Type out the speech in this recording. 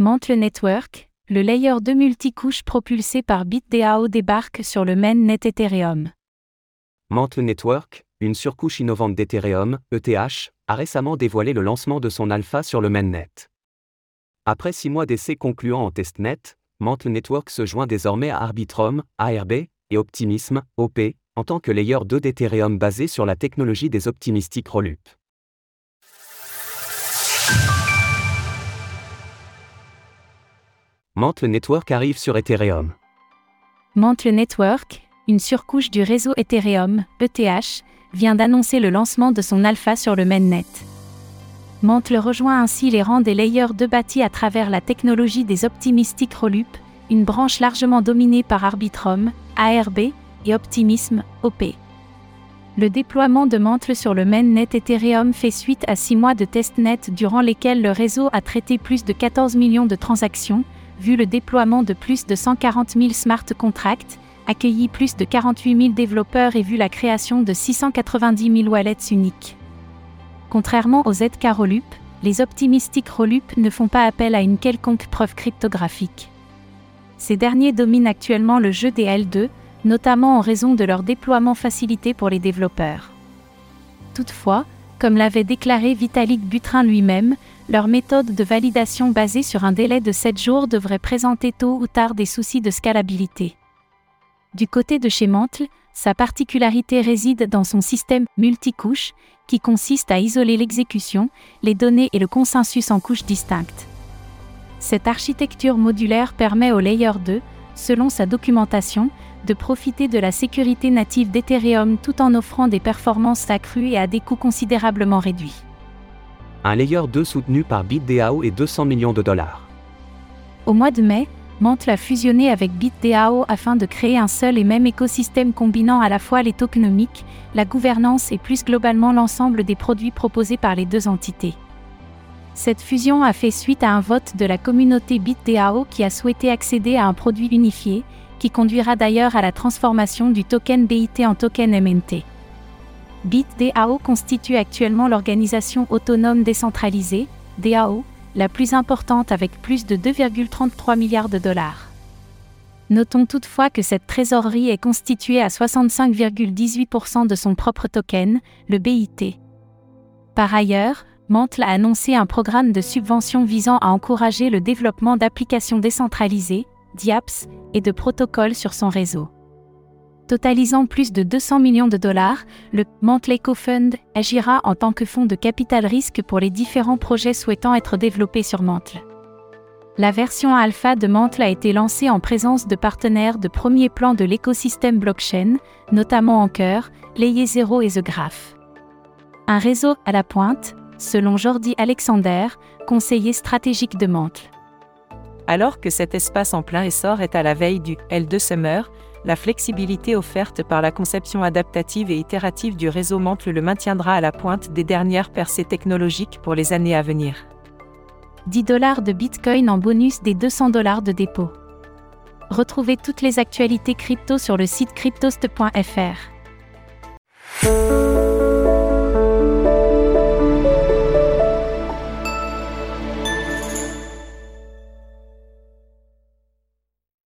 Mantle Network, le layer 2 multicouche propulsé par BitDAO débarque sur le mainnet Ethereum. Mantle Network, une surcouche innovante d'Ethereum, ETH, a récemment dévoilé le lancement de son alpha sur le mainnet. Après six mois d'essais concluants en testnet, Mantle Network se joint désormais à Arbitrum, ARB, et Optimism, OP, en tant que layer 2 d'Ethereum basé sur la technologie des optimistiques Rollup. Mantle Network arrive sur Ethereum. Mantle Network, une surcouche du réseau Ethereum, ETH, vient d'annoncer le lancement de son alpha sur le mainnet. Mantle rejoint ainsi les rangs des layers 2 bâtis à travers la technologie des optimistiques Rollup, une branche largement dominée par Arbitrum, ARB, et Optimism, OP. Le déploiement de Mantle sur le mainnet Ethereum fait suite à six mois de testnet durant lesquels le réseau a traité plus de 14 millions de transactions, vu le déploiement de plus de 140 000 smart contracts, accueilli plus de 48 000 développeurs et vu la création de 690 000 wallets uniques. Contrairement aux ZK Rollup, les optimistiques Rollup ne font pas appel à une quelconque preuve cryptographique. Ces derniers dominent actuellement le jeu des L2, notamment en raison de leur déploiement facilité pour les développeurs. Toutefois, comme l'avait déclaré Vitalik Butrin lui-même, leur méthode de validation basée sur un délai de 7 jours devrait présenter tôt ou tard des soucis de scalabilité. Du côté de chez Mantle, sa particularité réside dans son système multicouche, qui consiste à isoler l'exécution, les données et le consensus en couches distinctes. Cette architecture modulaire permet au Layer 2, selon sa documentation, de profiter de la sécurité native d'Ethereum tout en offrant des performances accrues et à des coûts considérablement réduits. Un Layer 2 soutenu par BitDAO et 200 millions de dollars. Au mois de mai, Mantle a fusionné avec BitDAO afin de créer un seul et même écosystème combinant à la fois les tokenomiques, la gouvernance et plus globalement l'ensemble des produits proposés par les deux entités. Cette fusion a fait suite à un vote de la communauté BitDAO qui a souhaité accéder à un produit unifié, qui conduira d'ailleurs à la transformation du token BIT en token MNT. BitDAO constitue actuellement l'organisation autonome décentralisée, DAO, la plus importante avec plus de 2,33 milliards de dollars. Notons toutefois que cette trésorerie est constituée à 65,18% de son propre token, le BIT. Par ailleurs, Mantle a annoncé un programme de subvention visant à encourager le développement d'applications décentralisées, DIAPS, et de protocoles sur son réseau totalisant plus de 200 millions de dollars, le Mantle Fund agira en tant que fonds de capital risque pour les différents projets souhaitant être développés sur Mantle. La version alpha de Mantle a été lancée en présence de partenaires de premier plan de l'écosystème blockchain, notamment Anchor, Layer Zero et The Graph. Un réseau à la pointe, selon Jordi Alexander, conseiller stratégique de Mantle. Alors que cet espace en plein essor est à la veille du L2 Summer, la flexibilité offerte par la conception adaptative et itérative du réseau Mantle le maintiendra à la pointe des dernières percées technologiques pour les années à venir. 10 dollars de Bitcoin en bonus des 200 dollars de dépôt. Retrouvez toutes les actualités crypto sur le site cryptost.fr.